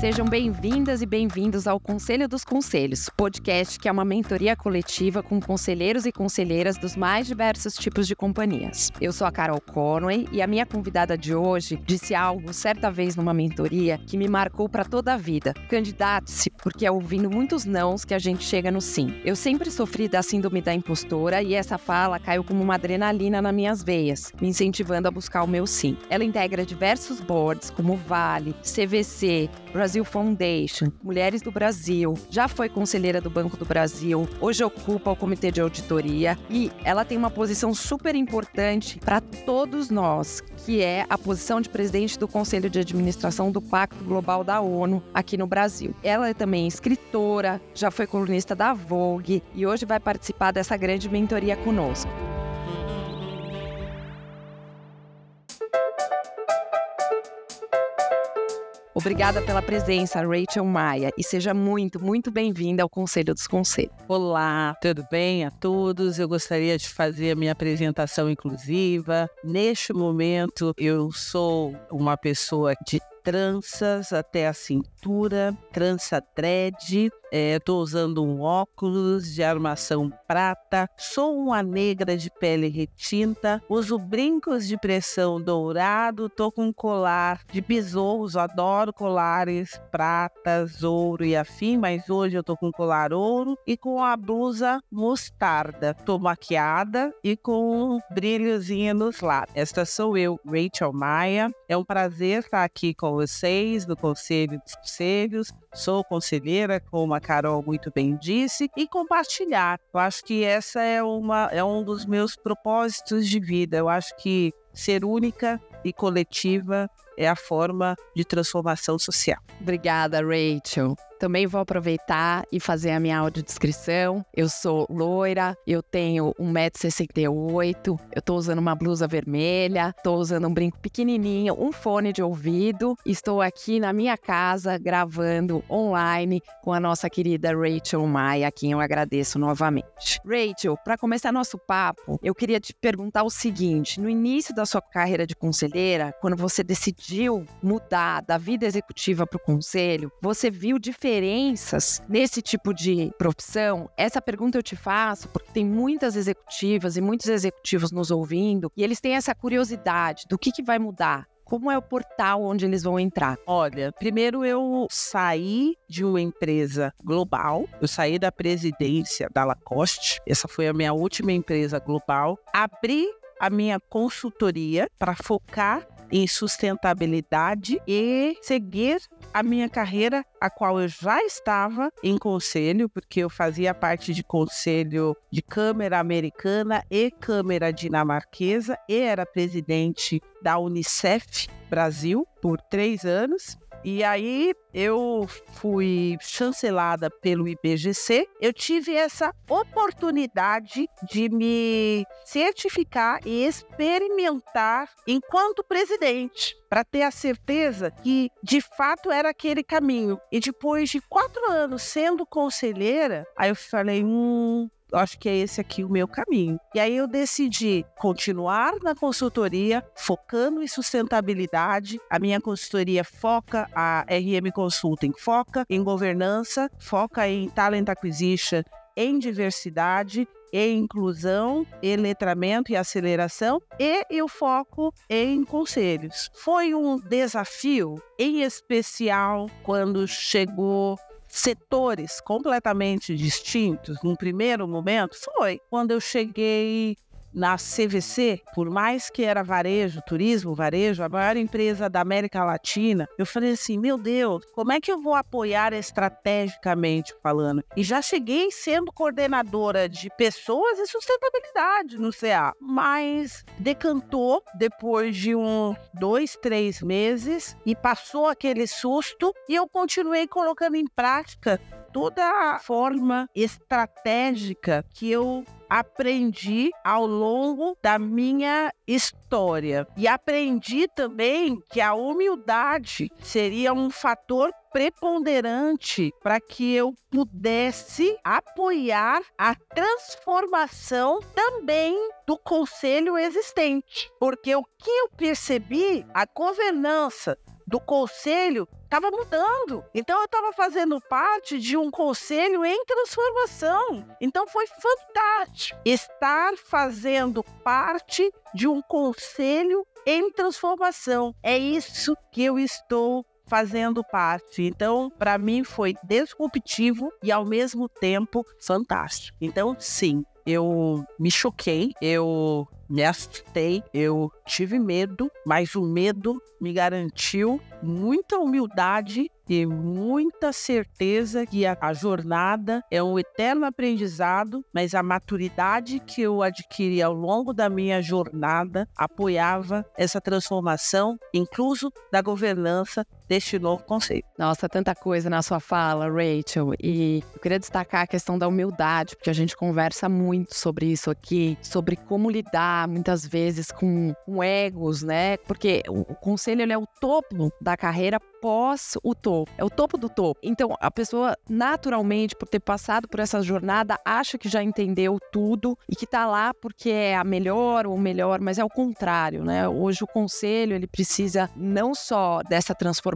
Sejam bem-vindas e bem-vindos ao Conselho dos Conselhos, podcast que é uma mentoria coletiva com conselheiros e conselheiras dos mais diversos tipos de companhias. Eu sou a Carol Conway e a minha convidada de hoje disse algo certa vez numa mentoria que me marcou para toda a vida. Candidate-se, porque é ouvindo muitos nãos que a gente chega no sim. Eu sempre sofri da síndrome da impostora e essa fala caiu como uma adrenalina nas minhas veias, me incentivando a buscar o meu sim. Ela integra diversos boards como Vale, CVC, Brasil Foundation, Mulheres do Brasil, já foi conselheira do Banco do Brasil, hoje ocupa o comitê de auditoria e ela tem uma posição super importante para todos nós, que é a posição de presidente do Conselho de Administração do Pacto Global da ONU aqui no Brasil. Ela é também escritora, já foi colunista da Vogue e hoje vai participar dessa grande mentoria conosco. Obrigada pela presença, Rachel Maia, e seja muito, muito bem-vinda ao Conselho dos Conselhos. Olá, tudo bem a todos? Eu gostaria de fazer a minha apresentação inclusiva. Neste momento, eu sou uma pessoa de tranças até a cintura, trança dread, Estou é, usando um óculos de armação prata, sou uma negra de pele retinta, uso brincos de pressão dourado, tô com um colar de besouros, adoro colares pratas, ouro e afim, mas hoje eu tô com colar ouro e com a blusa mostarda. Tô maquiada e com um brilhozinho nos lados. Esta sou eu, Rachel Maia. É um prazer estar aqui com vocês no Conselho dos Conselhos. Sou conselheira, como a Carol muito bem disse, e compartilhar. Eu acho que essa é, uma, é um dos meus propósitos de vida. Eu acho que ser única e coletiva é a forma de transformação social. Obrigada, Rachel. Também vou aproveitar e fazer a minha audiodescrição. Eu sou loira, eu tenho 1,68m, eu tô usando uma blusa vermelha, tô usando um brinco pequenininho, um fone de ouvido. Estou aqui na minha casa gravando online com a nossa querida Rachel Maia, a quem eu agradeço novamente. Rachel, para começar nosso papo, eu queria te perguntar o seguinte: no início da sua carreira de conselheira, quando você decidiu mudar da vida executiva para o conselho, você viu diferença diferenças nesse tipo de profissão? Essa pergunta eu te faço porque tem muitas executivas e muitos executivos nos ouvindo e eles têm essa curiosidade do que, que vai mudar. Como é o portal onde eles vão entrar? Olha, primeiro eu saí de uma empresa global, eu saí da presidência da Lacoste, essa foi a minha última empresa global, abri a minha consultoria para focar em sustentabilidade e seguir a minha carreira, a qual eu já estava em conselho, porque eu fazia parte de conselho de Câmara Americana e Câmara Dinamarquesa e era presidente da Unicef Brasil por três anos. E aí eu fui chancelada pelo IBGC. Eu tive essa oportunidade de me certificar e experimentar enquanto presidente para ter a certeza que de fato era aquele caminho. E depois de quatro anos sendo conselheira, aí eu falei, hum, acho que é esse aqui o meu caminho. E aí eu decidi continuar na consultoria, focando em sustentabilidade. A minha consultoria foca, a RM Consulting foca em governança, foca em talent acquisition, em diversidade e inclusão, e letramento e aceleração, e eu foco em conselhos. Foi um desafio, em especial quando chegou setores completamente distintos num primeiro momento? Foi. Quando eu cheguei na CVC, por mais que era varejo, turismo, varejo, a maior empresa da América Latina, eu falei assim: meu Deus, como é que eu vou apoiar estrategicamente falando? E já cheguei sendo coordenadora de pessoas e sustentabilidade no CA, mas decantou depois de um, dois, três meses e passou aquele susto e eu continuei colocando em prática toda a forma estratégica que eu aprendi ao longo da minha história. E aprendi também que a humildade seria um fator preponderante para que eu pudesse apoiar a transformação também do conselho existente. Porque o que eu percebi, a governança do conselho estava mudando. Então eu estava fazendo parte de um conselho em transformação. Então foi fantástico estar fazendo parte de um conselho em transformação. É isso que eu estou fazendo parte. Então, para mim foi disruptivo e ao mesmo tempo fantástico. Então, sim, eu me choquei, eu me assustei, eu tive medo, mas o medo me garantiu muita humildade e muita certeza que a, a, jornada é um eterno aprendizado, mas a maturidade que eu adquiri ao longo da minha jornada apoiava essa transformação, incluso da governança deste novo conceito. Nossa, tanta coisa na sua fala, Rachel. E eu queria destacar a questão da humildade, porque a gente conversa muito sobre isso aqui, sobre como lidar muitas vezes com, com egos, né? Porque o, o conselho ele é o topo da carreira pós o topo, é o topo do topo. Então, a pessoa, naturalmente, por ter passado por essa jornada, acha que já entendeu tudo e que tá lá porque é a melhor ou melhor, mas é o contrário, né? Hoje o conselho, ele precisa não só dessa transformação,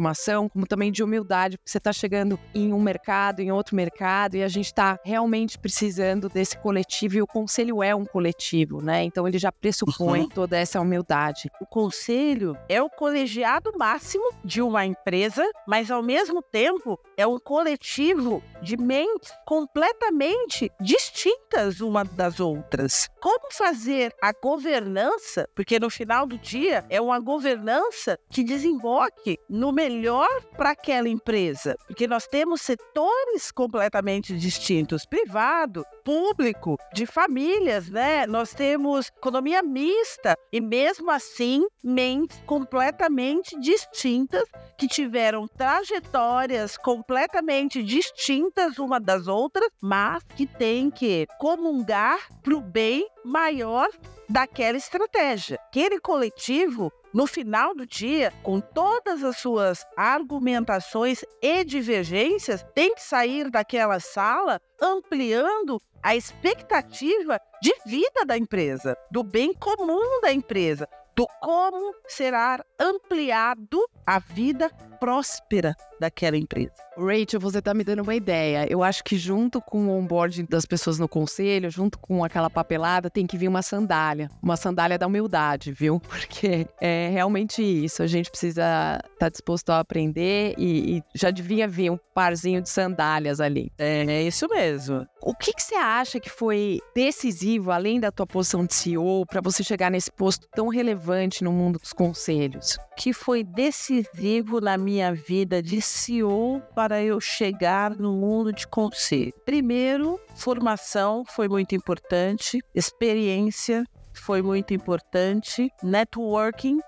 como também de humildade, porque você está chegando em um mercado, em outro mercado, e a gente está realmente precisando desse coletivo, e o conselho é um coletivo, né? Então, ele já pressupõe uhum. toda essa humildade. O conselho é o colegiado máximo de uma empresa empresa, mas ao mesmo tempo é um coletivo de mentes completamente distintas uma das outras. Como fazer a governança, porque no final do dia é uma governança que desemboque no melhor para aquela empresa, porque nós temos setores completamente distintos, privado, público, de famílias, né? Nós temos economia mista e mesmo assim mentes completamente distintas que tiveram trajetórias completamente distintas uma das outras, mas que têm que comungar para o bem maior daquela estratégia. Aquele coletivo no final do dia, com todas as suas argumentações e divergências, tem que sair daquela sala ampliando a expectativa de vida da empresa, do bem comum da empresa, do como será ampliado a vida próspera daquela empresa. Rachel, você está me dando uma ideia. Eu acho que junto com o onboarding das pessoas no conselho, junto com aquela papelada, tem que vir uma sandália. Uma sandália da humildade, viu? Porque é realmente isso. A gente precisa estar tá disposto a aprender e, e, já devia vir um parzinho de sandálias ali. É, é isso mesmo. O que, que você acha que foi decisivo, além da tua posição de CEO, para você chegar nesse posto tão relevante no mundo dos conselhos? Que foi decisivo na minha vida de CEO para eu chegar no mundo de conselho? Primeiro, formação foi muito importante, experiência foi muito importante, networking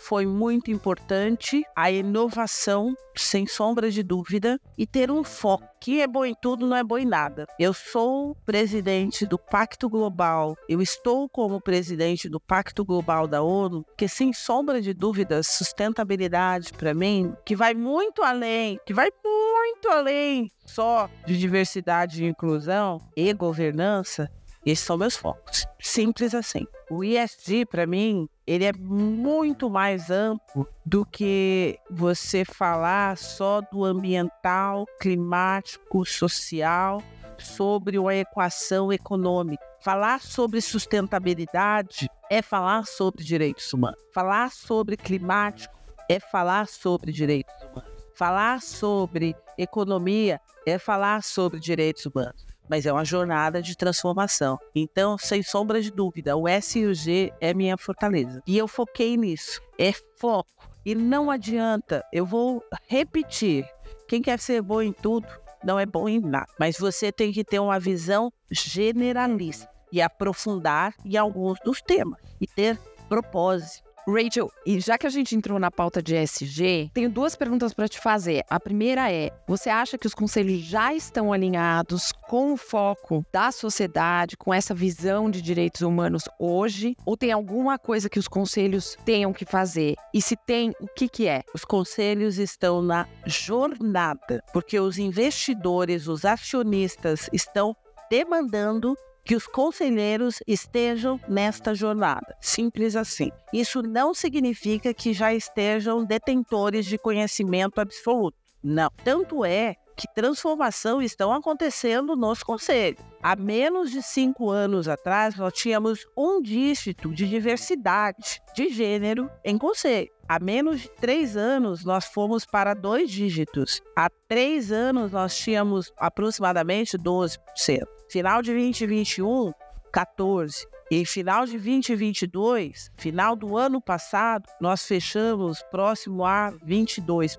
foi muito importante, a inovação, sem sombra de dúvida, e ter um foco. Que é bom em tudo, não é bom em nada. Eu sou presidente do Pacto Global, eu estou como presidente do Pacto Global da ONU, que sem sombra de dúvidas, sustentabilidade para mim, que vai muito além, que vai muito além só de diversidade e inclusão e governança, esses são meus focos. Simples assim. O ESG, para mim, ele é muito mais amplo do que você falar só do ambiental, climático, social, sobre uma equação econômica. Falar sobre sustentabilidade é falar sobre direitos humanos. Falar sobre climático é falar sobre direitos humanos. Falar sobre economia é falar sobre direitos humanos mas é uma jornada de transformação. Então, sem sombra de dúvida, o S e o G é minha fortaleza. E eu foquei nisso. É foco. E não adianta, eu vou repetir. Quem quer ser bom em tudo, não é bom em nada. Mas você tem que ter uma visão generalista e aprofundar em alguns dos temas e ter propósito Rachel, e já que a gente entrou na pauta de ESG, tenho duas perguntas para te fazer. A primeira é: você acha que os conselhos já estão alinhados com o foco da sociedade, com essa visão de direitos humanos hoje? Ou tem alguma coisa que os conselhos tenham que fazer? E se tem, o que, que é? Os conselhos estão na jornada, porque os investidores, os acionistas estão demandando que os conselheiros estejam nesta jornada. Simples assim. Isso não significa que já estejam detentores de conhecimento absoluto. Não. Tanto é que transformação estão acontecendo nos conselhos. Há menos de cinco anos atrás, nós tínhamos um dígito de diversidade de gênero em conselho. Há menos de três anos, nós fomos para dois dígitos. Há três anos, nós tínhamos aproximadamente 12%. Final de 2021, 14%. E final de 2022, final do ano passado, nós fechamos próximo a 22%.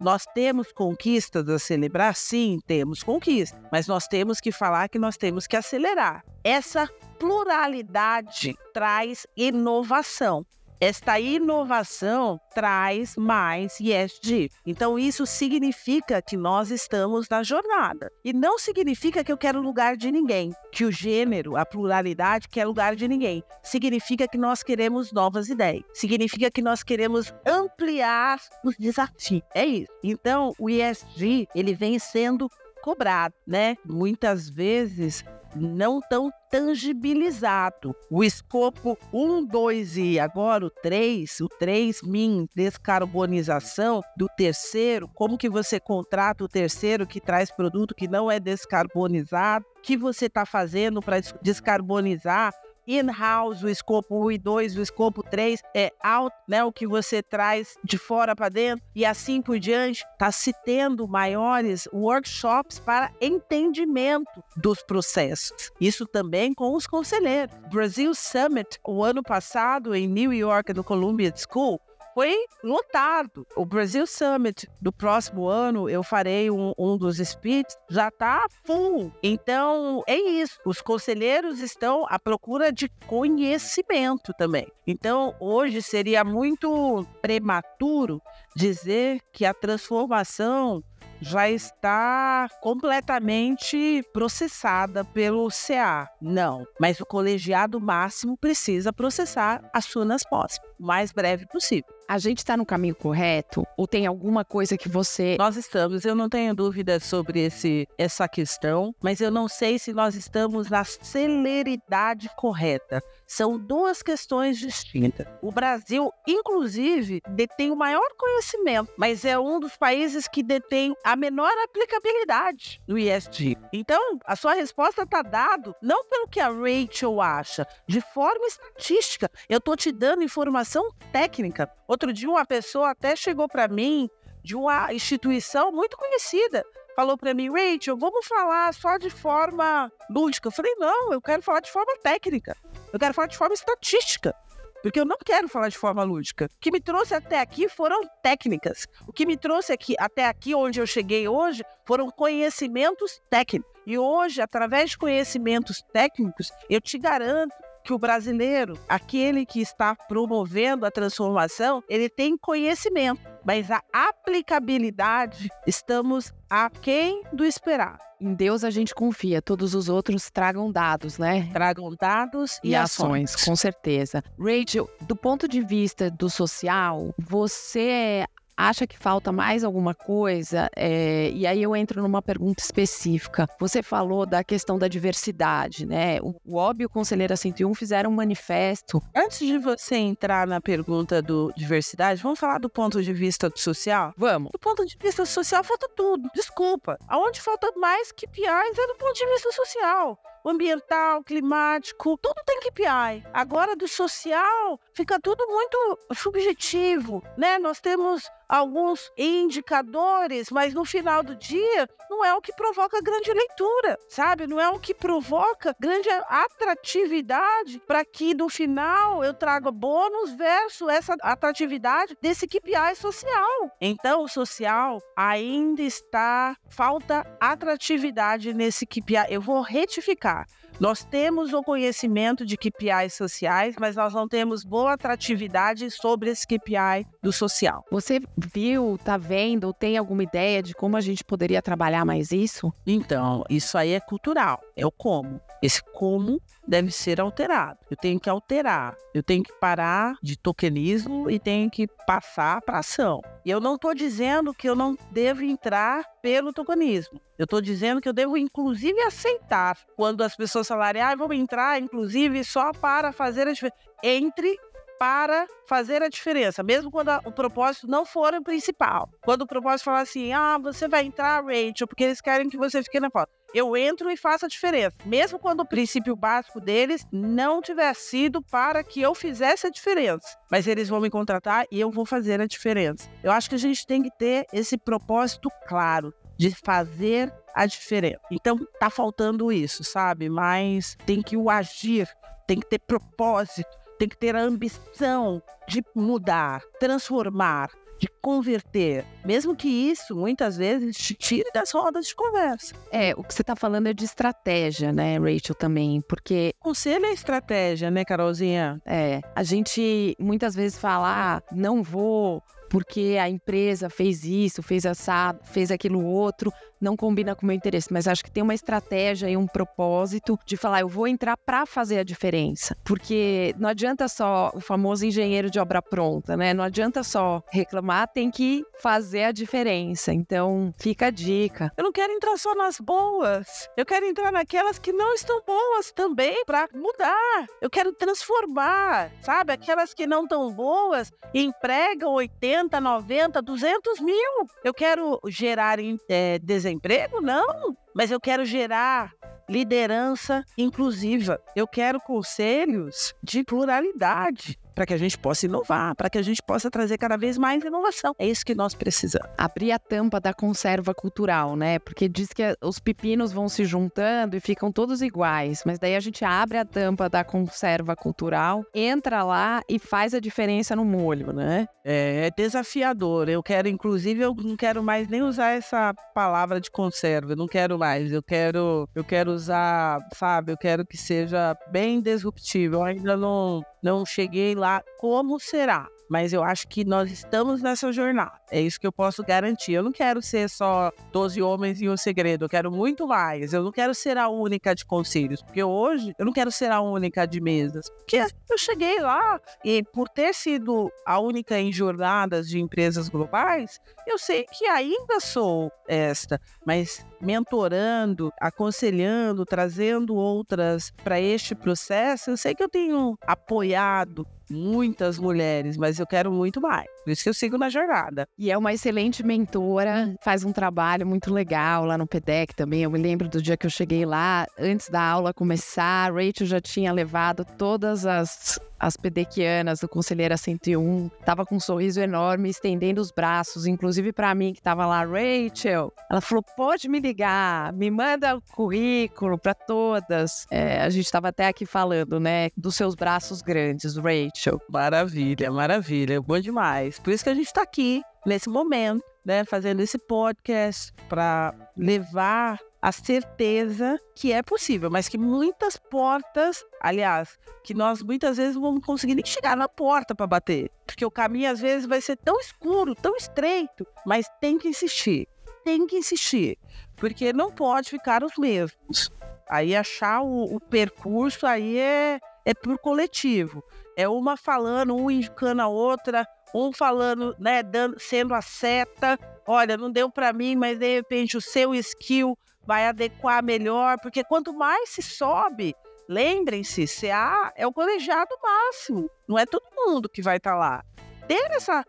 Nós temos conquistas a celebrar? Sim, temos conquistas, mas nós temos que falar que nós temos que acelerar. Essa pluralidade traz inovação. Esta inovação traz mais ESG. Então, isso significa que nós estamos na jornada. E não significa que eu quero lugar de ninguém, que o gênero, a pluralidade, quer lugar de ninguém. Significa que nós queremos novas ideias. Significa que nós queremos ampliar os desafios. É isso. Então, o ESG, ele vem sendo cobrado, né? Muitas vezes não tão tangibilizado. O escopo 1, 2 e agora o 3, o 3 min descarbonização do terceiro, como que você contrata o terceiro que traz produto que não é descarbonizado, o que você está fazendo para descarbonizar in-house, o escopo 1 e 2, o escopo 3 é out, né, o que você traz de fora para dentro e assim por diante, está se tendo maiores workshops para entendimento dos processos. Isso também com os conselheiros. Brasil Summit, o ano passado em New York, no Columbia School, foi lotado. O Brasil Summit do próximo ano, eu farei um, um dos speeches, já está full. Então, é isso. Os conselheiros estão à procura de conhecimento também. Então, hoje seria muito prematuro dizer que a transformação já está completamente processada pelo CA. Não, mas o colegiado máximo precisa processar as suas posses o mais breve possível. A gente está no caminho correto ou tem alguma coisa que você. Nós estamos, eu não tenho dúvida sobre esse, essa questão, mas eu não sei se nós estamos na celeridade correta. São duas questões distintas. O Brasil, inclusive, detém o maior conhecimento, mas é um dos países que detém a menor aplicabilidade no ISD. Então, a sua resposta está dado não pelo que a Rachel acha, de forma estatística. Eu estou te dando informação técnica. Outro dia, uma pessoa até chegou para mim de uma instituição muito conhecida. Falou para mim, Rachel, vamos falar só de forma lúdica. Eu falei, não, eu quero falar de forma técnica. Eu quero falar de forma estatística. Porque eu não quero falar de forma lúdica. O que me trouxe até aqui foram técnicas. O que me trouxe aqui até aqui onde eu cheguei hoje foram conhecimentos técnicos. E hoje, através de conhecimentos técnicos, eu te garanto que o brasileiro, aquele que está promovendo a transformação, ele tem conhecimento, mas a aplicabilidade estamos aquém do esperar. Em Deus a gente confia, todos os outros tragam dados, né? Tragam dados e, e ações. ações. Com certeza. Rachel, do ponto de vista do social, você acha que falta mais alguma coisa? É, e aí eu entro numa pergunta específica. Você falou da questão da diversidade, né? O, o OB e o Conselheira 101 fizeram um manifesto. Antes de você entrar na pergunta do diversidade, vamos falar do ponto de vista social? Vamos. Do ponto de vista social, falta tudo. Desculpa. Aonde falta mais que é do ponto de vista social ambiental, climático, tudo tem KPI. Agora do social fica tudo muito subjetivo, né? Nós temos alguns indicadores, mas no final do dia não é o que provoca grande leitura, sabe? Não é o que provoca grande atratividade para que no final eu traga bônus versus essa atratividade desse KPI social. Então, o social ainda está falta atratividade nesse KPI. Eu vou retificar. Nós temos o conhecimento de KPIs sociais, mas nós não temos boa atratividade sobre esse KPI do social. Você viu, tá vendo, tem alguma ideia de como a gente poderia trabalhar mais isso? Então, isso aí é cultural. É o como. Esse como deve ser alterado. Eu tenho que alterar, eu tenho que parar de tokenismo e tenho que passar para ação. E eu não estou dizendo que eu não devo entrar pelo tokenismo. Eu estou dizendo que eu devo, inclusive, aceitar quando as pessoas falarem, ah, vamos entrar, inclusive, só para fazer a diferença. Entre para fazer a diferença, mesmo quando a, o propósito não for o principal. Quando o propósito falar assim, ah, você vai entrar, Rachel, porque eles querem que você fique na foto. Eu entro e faço a diferença, mesmo quando o princípio básico deles não tiver sido para que eu fizesse a diferença. Mas eles vão me contratar e eu vou fazer a diferença. Eu acho que a gente tem que ter esse propósito claro de fazer a diferença. Então tá faltando isso, sabe? Mas tem que o agir, tem que ter propósito tem que ter a ambição de mudar, transformar, de converter. Mesmo que isso, muitas vezes, te tire das rodas de conversa. É, o que você está falando é de estratégia, né, Rachel, também, porque... Conselho é estratégia, né, Carolzinha? É, a gente muitas vezes fala, ah, não vou porque a empresa fez isso, fez assado, fez aquilo outro, não combina com o meu interesse, mas acho que tem uma estratégia e um propósito de falar, eu vou entrar para fazer a diferença. Porque não adianta só o famoso engenheiro de obra pronta, né? Não adianta só reclamar, tem que fazer a diferença. Então, fica a dica. Eu não quero entrar só nas boas. Eu quero entrar naquelas que não estão boas também para mudar. Eu quero transformar, sabe? Aquelas que não estão boas empregam 80, 90, 200 mil. Eu quero gerar é, desempenho emprego? Não, mas eu quero gerar liderança inclusiva. Eu quero conselhos de pluralidade para que a gente possa inovar, para que a gente possa trazer cada vez mais inovação. É isso que nós precisamos. Abrir a tampa da conserva cultural, né? Porque diz que os pepinos vão se juntando e ficam todos iguais, mas daí a gente abre a tampa da conserva cultural, entra lá e faz a diferença no molho, né? É, é desafiador. Eu quero, inclusive, eu não quero mais nem usar essa palavra de conserva. Eu não quero mais. Eu quero, eu quero usar, sabe? Eu quero que seja bem disruptivo. Eu ainda não não cheguei lá como será, mas eu acho que nós estamos nessa jornada. É isso que eu posso garantir. Eu não quero ser só 12 homens e um segredo, eu quero muito mais. Eu não quero ser a única de conselhos, porque hoje eu não quero ser a única de mesas. Porque eu cheguei lá e por ter sido a única em jornadas de empresas globais, eu sei que ainda sou esta, mas mentorando, aconselhando, trazendo outras para este processo, eu sei que eu tenho apoiado muitas mulheres, mas eu quero muito mais. Por isso que eu sigo na jornada. E é uma excelente mentora, faz um trabalho muito legal lá no PEDEC também. Eu me lembro do dia que eu cheguei lá, antes da aula começar, a Rachel já tinha levado todas as as pedequianas do Conselheira 101, tava com um sorriso enorme, estendendo os braços, inclusive para mim que tava lá, Rachel. Ela falou: pode me ligar, me manda o currículo para todas. É, a gente tava até aqui falando, né, dos seus braços grandes, Rachel. Maravilha, maravilha, bom demais. Por isso que a gente tá aqui nesse momento, né, fazendo esse podcast para levar a certeza que é possível, mas que muitas portas, aliás, que nós muitas vezes não vamos conseguir nem chegar na porta para bater, porque o caminho às vezes vai ser tão escuro, tão estreito, mas tem que insistir, tem que insistir, porque não pode ficar os mesmos. Aí achar o, o percurso aí é, é por coletivo. É uma falando, um indicando a outra, um falando, né, dando, sendo a seta. Olha, não deu para mim, mas de repente o seu skill vai adequar melhor, porque quanto mais se sobe, lembrem-se, CA é o colegiado máximo, não é todo mundo que vai estar tá lá. Ter essa,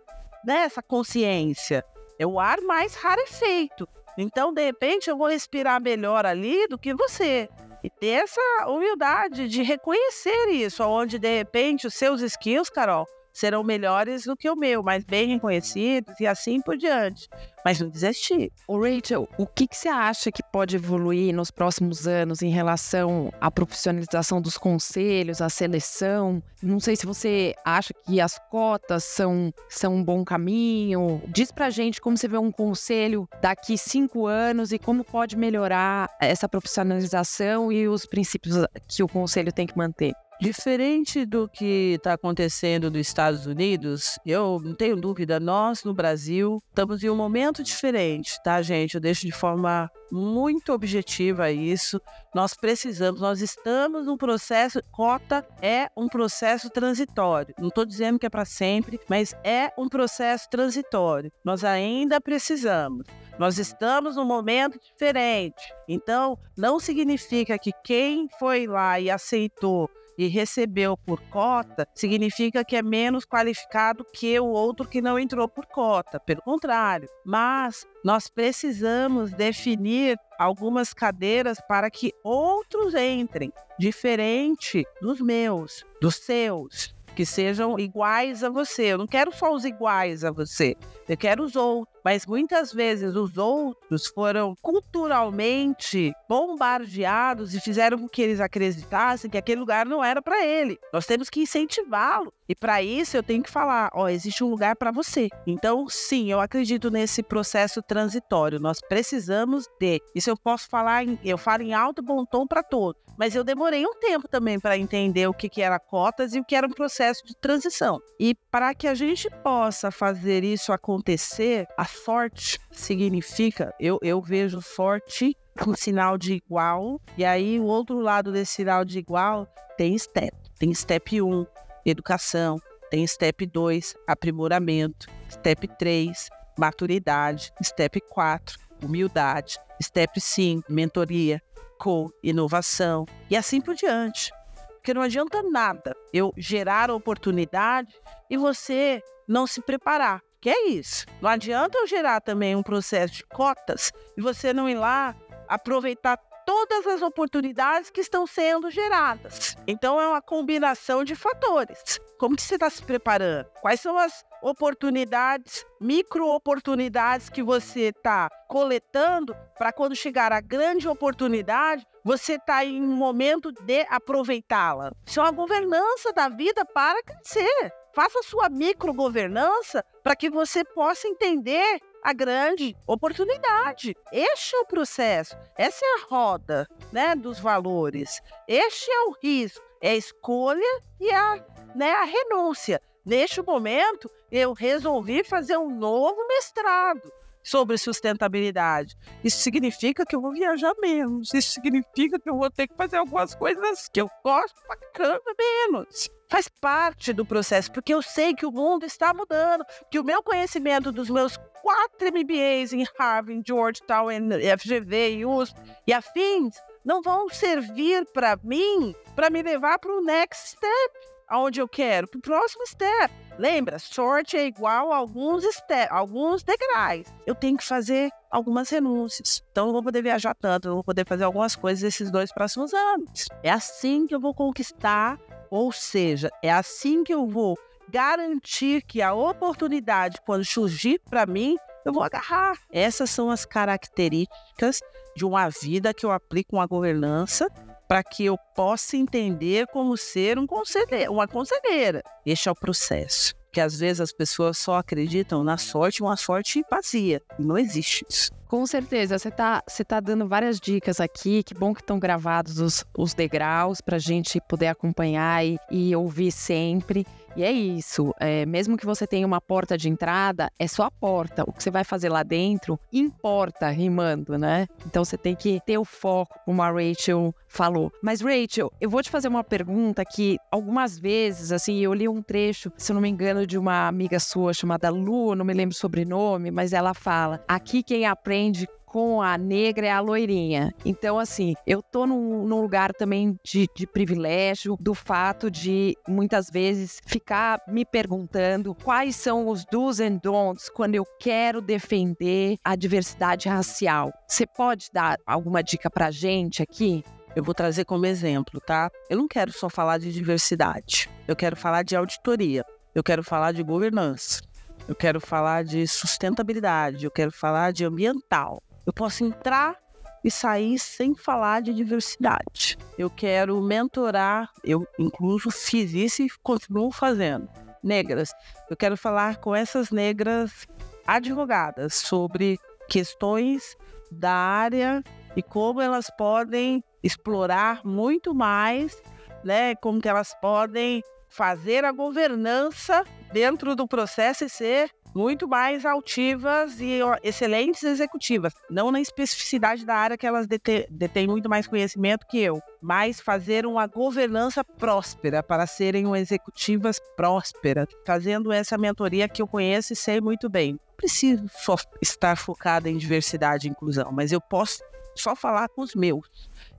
né, essa consciência, é o ar mais rarefeito. Então, de repente, eu vou respirar melhor ali do que você. E ter essa humildade de reconhecer isso, onde de repente os seus skills, Carol, serão melhores do que o meu, mas bem reconhecidos e assim por diante. Mas não desistir. O Rachel, o que, que você acha que pode evoluir nos próximos anos em relação à profissionalização dos conselhos, à seleção? Não sei se você acha que as cotas são, são um bom caminho. Diz pra gente como você vê um conselho daqui cinco anos e como pode melhorar essa profissionalização e os princípios que o conselho tem que manter. Diferente do que está acontecendo nos Estados Unidos, eu não tenho dúvida, nós no Brasil estamos em um momento diferente, tá, gente? Eu deixo de forma muito objetiva isso. Nós precisamos, nós estamos num processo, cota é um processo transitório. Não estou dizendo que é para sempre, mas é um processo transitório. Nós ainda precisamos. Nós estamos num momento diferente. Então, não significa que quem foi lá e aceitou e recebeu por cota, significa que é menos qualificado que o outro que não entrou por cota. Pelo contrário. Mas nós precisamos definir algumas cadeiras para que outros entrem, diferente dos meus, dos seus que sejam iguais a você. Eu não quero só os iguais a você, eu quero os outros. Mas muitas vezes os outros foram culturalmente bombardeados e fizeram com que eles acreditassem que aquele lugar não era para ele. Nós temos que incentivá-lo. E para isso eu tenho que falar, ó, existe um lugar para você. Então, sim, eu acredito nesse processo transitório. Nós precisamos de. Isso eu posso falar, em, eu falo em alto bom tom para todos. Mas eu demorei um tempo também para entender o que, que era cotas e o que era um processo de transição. E para que a gente possa fazer isso acontecer, a sorte significa, eu, eu vejo sorte com sinal de igual, e aí o outro lado desse sinal de igual tem step. Tem step 1, educação, tem step 2, aprimoramento, step 3, maturidade, step 4, humildade, step 5, mentoria, com inovação e assim por diante. Porque não adianta nada eu gerar oportunidade e você não se preparar. Que é isso. Não adianta eu gerar também um processo de cotas e você não ir lá aproveitar todas as oportunidades que estão sendo geradas. Então é uma combinação de fatores. Como que você está se preparando? Quais são as oportunidades, micro oportunidades que você está coletando para quando chegar a grande oportunidade, você está em um momento de aproveitá-la. Isso é uma governança da vida para crescer. Faça sua microgovernança para que você possa entender a grande oportunidade. Este é o processo, essa é a roda né, dos valores. Este é o risco, é a escolha e a, né, a renúncia. Neste momento, eu resolvi fazer um novo mestrado sobre sustentabilidade. Isso significa que eu vou viajar menos. Isso significa que eu vou ter que fazer algumas coisas que eu gosto caramba menos faz parte do processo, porque eu sei que o mundo está mudando, que o meu conhecimento dos meus quatro MBAs em Harvard, Georgetown, FGV e USP e afins não vão servir para mim para me levar para o next step, aonde eu quero, para o próximo step. Lembra, sorte é igual a alguns, step, alguns degraus. Eu tenho que fazer algumas renúncias. Então, eu vou poder viajar tanto, eu vou poder fazer algumas coisas esses dois próximos anos. É assim que eu vou conquistar ou seja, é assim que eu vou garantir que a oportunidade, quando surgir para mim, eu vou agarrar. Essas são as características de uma vida que eu aplico uma governança para que eu possa entender como ser um conselheiro, uma conselheira. Este é o processo. Que às vezes as pessoas só acreditam na sorte, uma sorte vazia. Não existe isso. Com certeza, você está você tá dando várias dicas aqui. Que bom que estão gravados os, os degraus para a gente poder acompanhar e, e ouvir sempre. E é isso. É, mesmo que você tenha uma porta de entrada, é só a porta. O que você vai fazer lá dentro importa, rimando, né? Então você tem que ter o foco, como a Rachel falou. Mas, Rachel, eu vou te fazer uma pergunta que algumas vezes, assim, eu li um trecho, se eu não me engano, de uma amiga sua chamada Lu, não me lembro o sobrenome, mas ela fala: aqui quem aprende com a negra é a loirinha. Então, assim, eu tô num, num lugar também de, de, privilégio do fato de muitas vezes ficar me perguntando quais são os do's and don'ts quando eu quero defender a diversidade racial. Você pode dar alguma dica pra gente aqui? Eu vou trazer como exemplo, tá? Eu não quero só falar de diversidade. Eu quero falar de auditoria. Eu quero falar de governança. Eu quero falar de sustentabilidade. Eu quero falar de ambiental. Eu posso entrar e sair sem falar de diversidade. Eu quero mentorar, eu incluso fiz isso e continuo fazendo. Negras. Eu quero falar com essas negras advogadas sobre questões da área e como elas podem explorar muito mais né, como que elas podem fazer a governança dentro do processo e ser muito mais altivas e excelentes executivas, não na especificidade da área que elas detêm, detêm muito mais conhecimento que eu, mas fazer uma governança próspera para serem executivas prósperas, fazendo essa mentoria que eu conheço e sei muito bem. Preciso só estar focada em diversidade e inclusão, mas eu posso só falar com os meus.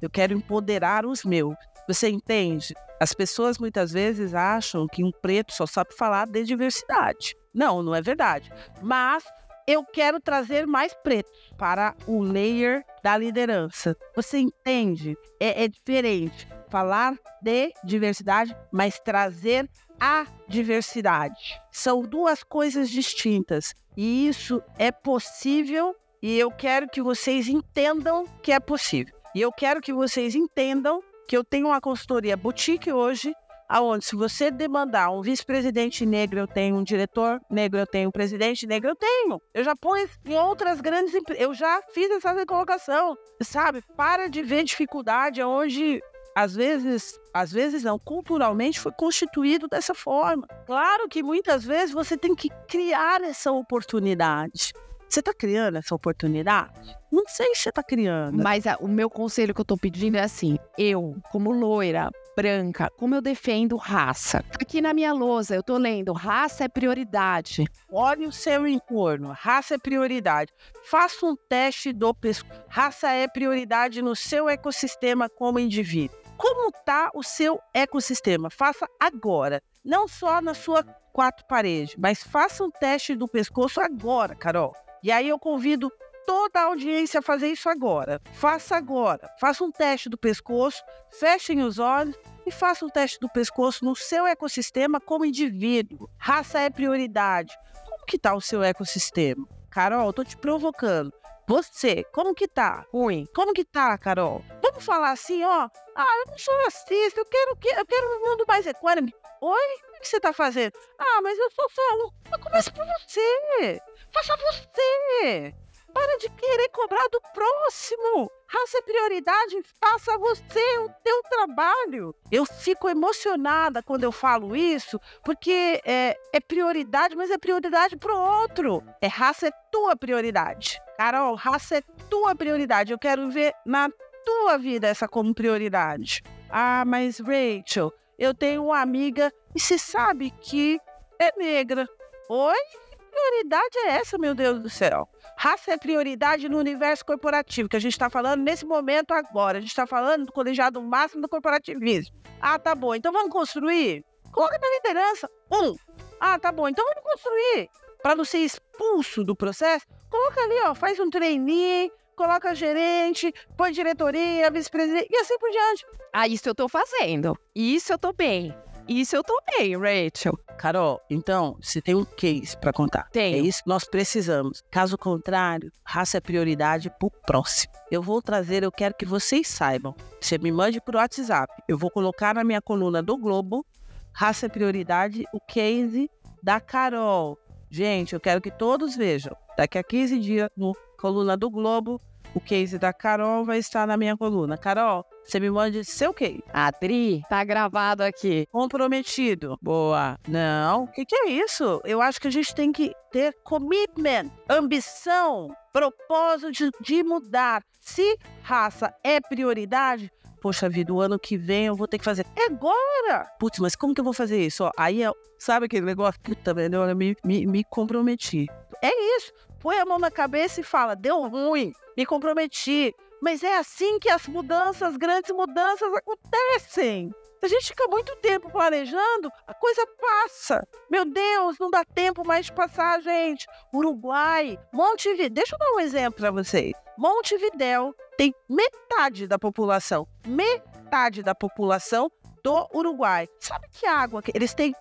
Eu quero empoderar os meus. Você entende? As pessoas muitas vezes acham que um preto só sabe falar de diversidade. Não, não é verdade. Mas eu quero trazer mais preto para o layer da liderança. Você entende? É, é diferente falar de diversidade, mas trazer a diversidade. São duas coisas distintas. E isso é possível e eu quero que vocês entendam que é possível. E eu quero que vocês entendam que eu tenho uma consultoria boutique hoje aonde se você demandar um vice-presidente negro, eu tenho um diretor negro, eu tenho um presidente negro, eu tenho. Eu já pus em outras grandes empresas, eu já fiz essa colocação, sabe? Para de ver dificuldade onde às vezes, às vezes não, culturalmente foi constituído dessa forma. Claro que muitas vezes você tem que criar essa oportunidade. Você está criando essa oportunidade? Não sei se você está criando. Mas a, o meu conselho que eu estou pedindo é assim: eu, como loira, branca, como eu defendo raça. Aqui na minha lousa eu tô lendo raça é prioridade. Olhe o seu entorno, raça é prioridade. Faça um teste do pescoço. Raça é prioridade no seu ecossistema como indivíduo. Como tá o seu ecossistema? Faça agora, não só na sua quatro paredes, mas faça um teste do pescoço agora, Carol. E aí eu convido toda a audiência a fazer isso agora. Faça agora. Faça um teste do pescoço, fechem os olhos e faça um teste do pescoço no seu ecossistema como indivíduo. Raça é prioridade. Como que tá o seu ecossistema? Carol, tô te provocando. Você, como que tá? Ruim. Como que tá, Carol? Vamos falar assim, ó. Ah, eu não sou racista, eu quero, eu quero um mundo mais equânime. Oi? O que você tá fazendo? Ah, mas eu sou só. Mas comece por você. Faça você. Para de querer cobrar do próximo. Raça é prioridade, faça você o teu trabalho. Eu fico emocionada quando eu falo isso, porque é, é prioridade, mas é prioridade para o outro. É raça é tua prioridade. Carol, raça é tua prioridade. Eu quero ver na tua vida essa como prioridade. Ah, mas Rachel, eu tenho uma amiga e se sabe que é negra. Oi? Prioridade é essa, meu Deus do céu? Raça é prioridade no universo corporativo, que a gente está falando nesse momento agora. A gente está falando do colegiado máximo do corporativismo. Ah, tá bom. Então vamos construir? Coloca na liderança. Um. Ah, tá bom. Então vamos construir. Para não ser expulso do processo, coloca ali, ó, faz um trainee, coloca gerente, põe diretoria, vice-presidente e assim por diante. Ah, isso eu tô fazendo. Isso eu tô bem. Isso eu bem, Rachel. Carol, então, você tem um case para contar. Tem. É isso que nós precisamos. Caso contrário, raça é prioridade pro próximo. Eu vou trazer, eu quero que vocês saibam. Você me mande pro WhatsApp. Eu vou colocar na minha coluna do Globo, raça é prioridade, o case da Carol. Gente, eu quero que todos vejam. Daqui a 15 dias, no coluna do Globo, o case da Carol vai estar na minha coluna. Carol, você me manda seu case. Adri, tá gravado aqui. Comprometido. Boa. Não, o que, que é isso? Eu acho que a gente tem que ter commitment, ambição, propósito de, de mudar. Se raça é prioridade, poxa vida, o ano que vem eu vou ter que fazer. É agora! Putz, mas como que eu vou fazer isso? Ó, aí, sabe aquele negócio? Puta, velho, eu me, me, me comprometi. É isso. Põe a mão na cabeça e fala, deu ruim me comprometi. Mas é assim que as mudanças, grandes mudanças acontecem. Se a gente fica muito tempo planejando, a coisa passa. Meu Deus, não dá tempo mais de passar, gente. Uruguai, Montevidéu. Deixa eu dar um exemplo para vocês. Montevidéu tem metade da população, metade da população do Uruguai. Sabe que água? Eles têm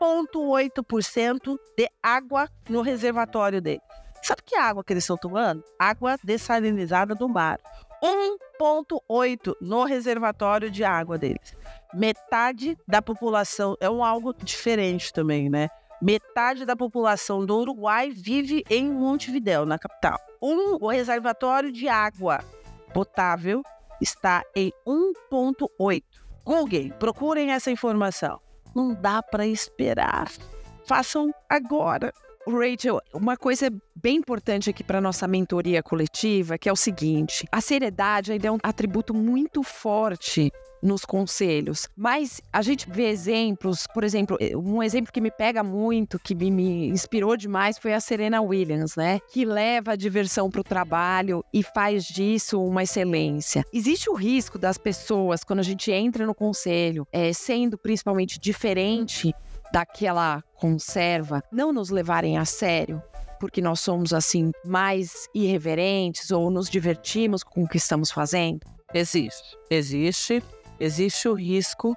1,8% de água no reservatório deles. Sabe que água que eles estão tomando? Água dessalinizada do mar. 1,8 no reservatório de água deles. Metade da população é um algo diferente também, né? Metade da população do Uruguai vive em Montevidéu, na capital. Um, o reservatório de água potável está em 1,8. Google, procurem essa informação. Não dá para esperar. Façam agora. Rachel, uma coisa bem importante aqui para nossa mentoria coletiva, que é o seguinte: a seriedade ainda é um atributo muito forte nos conselhos. Mas a gente vê exemplos, por exemplo, um exemplo que me pega muito, que me, inspirou demais, foi a Serena Williams, né? Que leva a diversão para o trabalho e faz disso uma excelência. Existe o risco das pessoas, quando a gente entra no conselho, é, sendo principalmente diferente daquela conserva não nos levarem a sério, porque nós somos assim mais irreverentes ou nos divertimos com o que estamos fazendo? Existe, existe, existe o risco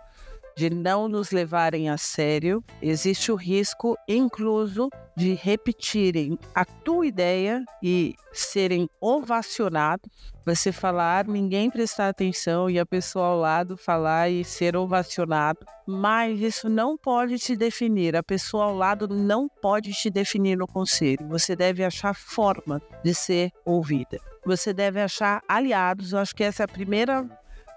de não nos levarem a sério, existe o risco incluso de repetirem a tua ideia e serem ovacionados. Você falar, ninguém prestar atenção e a pessoa ao lado falar e ser ovacionado. Mas isso não pode te definir. A pessoa ao lado não pode te definir no conselho. Você deve achar forma de ser ouvida. Você deve achar aliados. Eu acho que essa é a primeira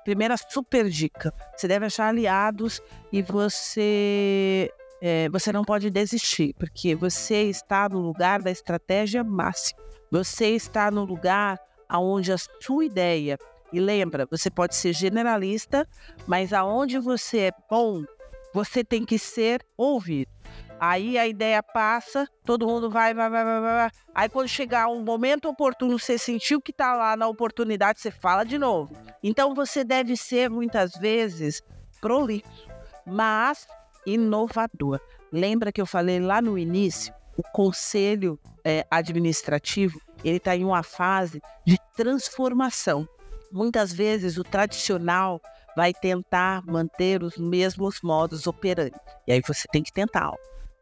primeira super dica. Você deve achar aliados e você é, você não pode desistir, porque você está no lugar da estratégia máxima. Você está no lugar aonde a sua ideia e lembra, você pode ser generalista, mas aonde você é bom, você tem que ser ouvido. Aí a ideia passa, todo mundo vai, vai, vai, vai, vai. Aí quando chegar um momento oportuno, você sentiu que está lá na oportunidade, você fala de novo. Então você deve ser muitas vezes prolixo, mas inovador. Lembra que eu falei lá no início? O conselho é, administrativo ele está em uma fase de transformação. Muitas vezes o tradicional vai tentar manter os mesmos modos operantes. E aí você tem que tentar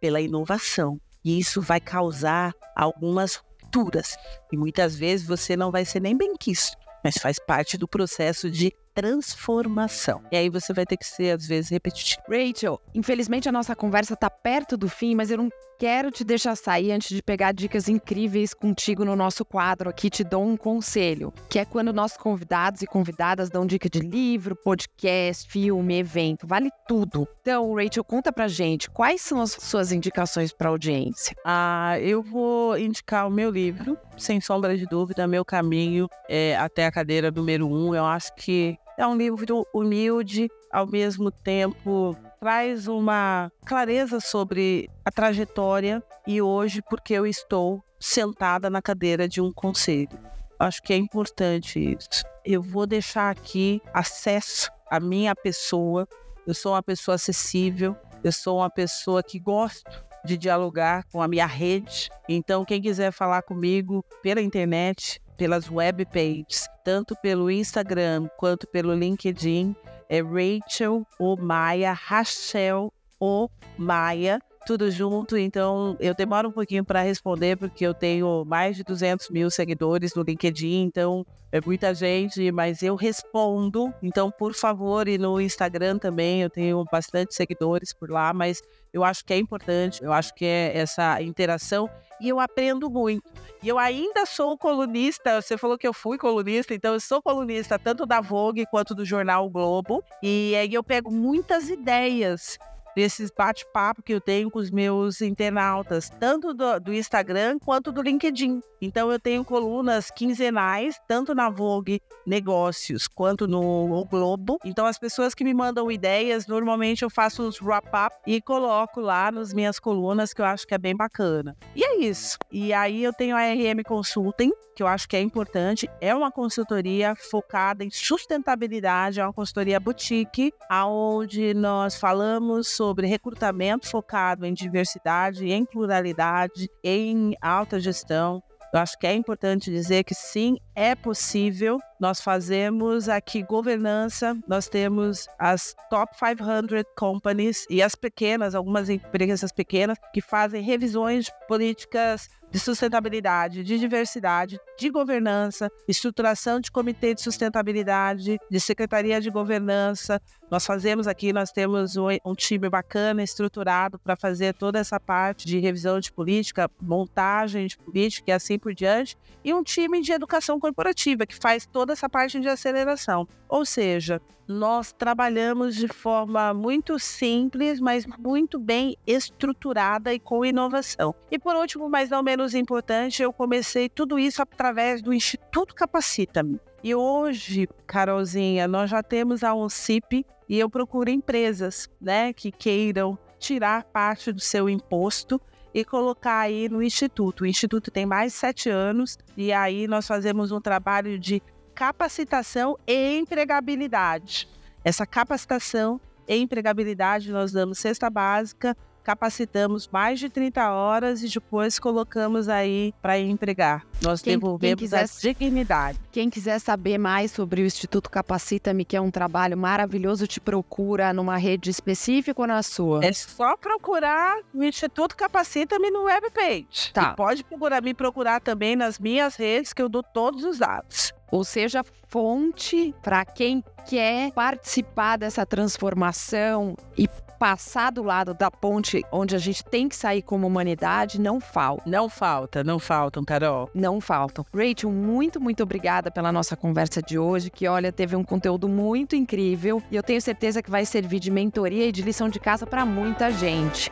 pela inovação. E isso vai causar algumas rupturas. E muitas vezes você não vai ser nem bem quisto, mas faz parte do processo de transformação. E aí você vai ter que ser, às vezes, repetitivo. Rachel, infelizmente a nossa conversa está perto do fim, mas eu não quero te deixar sair antes de pegar dicas incríveis contigo no nosso quadro aqui Te Dou um Conselho, que é quando nossos convidados e convidadas dão dica de livro, podcast, filme, evento, vale tudo. Então, Rachel, conta pra gente quais são as suas indicações para audiência. Ah, eu vou indicar o meu livro, sem sombra de dúvida, Meu Caminho é, até a cadeira número um. Eu acho que é um livro humilde, ao mesmo tempo traz uma clareza sobre a trajetória e hoje porque eu estou sentada na cadeira de um conselho. Acho que é importante isso. Eu vou deixar aqui acesso à minha pessoa. Eu sou uma pessoa acessível, eu sou uma pessoa que gosto de dialogar com a minha rede. Então, quem quiser falar comigo pela internet, pelas web pages, tanto pelo Instagram quanto pelo LinkedIn, é Rachel ou Maia, Rachel ou Maia, tudo junto. Então, eu demoro um pouquinho para responder, porque eu tenho mais de 200 mil seguidores no LinkedIn, então é muita gente, mas eu respondo. Então, por favor, e no Instagram também, eu tenho bastante seguidores por lá, mas eu acho que é importante, eu acho que é essa interação e eu aprendo muito. E eu ainda sou colunista, você falou que eu fui colunista, então eu sou colunista tanto da Vogue quanto do jornal o Globo. E aí eu pego muitas ideias desses bate-papo que eu tenho com os meus internautas, tanto do, do, Instagram quanto do LinkedIn. Então eu tenho colunas quinzenais, tanto na Vogue Negócios quanto no Globo. Então as pessoas que me mandam ideias, normalmente eu faço os wrap-up e coloco lá nas minhas colunas, que eu acho que é bem bacana. E é isso. E aí eu tenho a RM Consulting, que eu acho que é importante. É uma consultoria focada em sustentabilidade, é uma consultoria boutique, aonde nós falamos sobre recrutamento focado em diversidade, em pluralidade, em alta gestão. Eu acho que é importante dizer que sim, é possível. Nós fazemos aqui governança, nós temos as top 500 companies e as pequenas, algumas empresas pequenas, que fazem revisões de políticas de sustentabilidade, de diversidade, de governança, estruturação de comitê de sustentabilidade, de secretaria de governança. Nós fazemos aqui, nós temos um, um time bacana, estruturado para fazer toda essa parte de revisão de política, montagem de política e assim por diante, e um time de educação corporativa, que faz toda essa parte de aceleração. Ou seja, nós trabalhamos de forma muito simples, mas muito bem estruturada e com inovação. E por último, mas não menos importante, eu comecei tudo isso através do Instituto Capacita-me. E hoje, Carolzinha, nós já temos a ONCIP e eu procuro empresas né, que queiram tirar parte do seu imposto e colocar aí no Instituto. O Instituto tem mais de sete anos e aí nós fazemos um trabalho de capacitação e empregabilidade. Essa capacitação e empregabilidade nós damos cesta básica, capacitamos mais de 30 horas e depois colocamos aí para empregar. Nós quem, devolvemos quem quiser, a dignidade. Quem quiser saber mais sobre o Instituto Capacita-me, que é um trabalho maravilhoso, te procura numa rede específica ou na sua? É só procurar o Instituto Capacita-me no webpage. Tá. E pode procurar, me procurar também nas minhas redes, que eu dou todos os dados ou seja, fonte para quem quer participar dessa transformação e passar do lado da ponte onde a gente tem que sair como humanidade, não falta. Não falta, não faltam, Carol. Não faltam. Rachel, muito, muito obrigada pela nossa conversa de hoje, que olha, teve um conteúdo muito incrível e eu tenho certeza que vai servir de mentoria e de lição de casa para muita gente.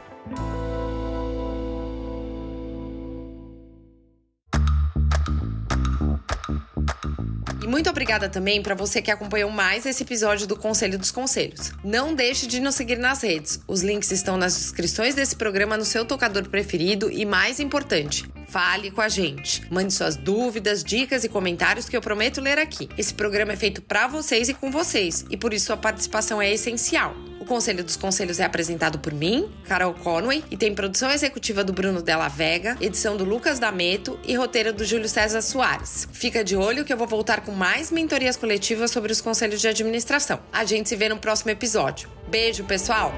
Muito obrigada também para você que acompanhou mais esse episódio do Conselho dos Conselhos. Não deixe de nos seguir nas redes. Os links estão nas descrições desse programa no seu tocador preferido e mais importante, fale com a gente. Mande suas dúvidas, dicas e comentários que eu prometo ler aqui. Esse programa é feito para vocês e com vocês, e por isso sua participação é essencial. O Conselho dos Conselhos é apresentado por mim, Carol Conway, e tem produção executiva do Bruno Della Vega, edição do Lucas D'Ameto e roteiro do Júlio César Soares. Fica de olho que eu vou voltar com mais mentorias coletivas sobre os conselhos de administração. A gente se vê no próximo episódio. Beijo, pessoal!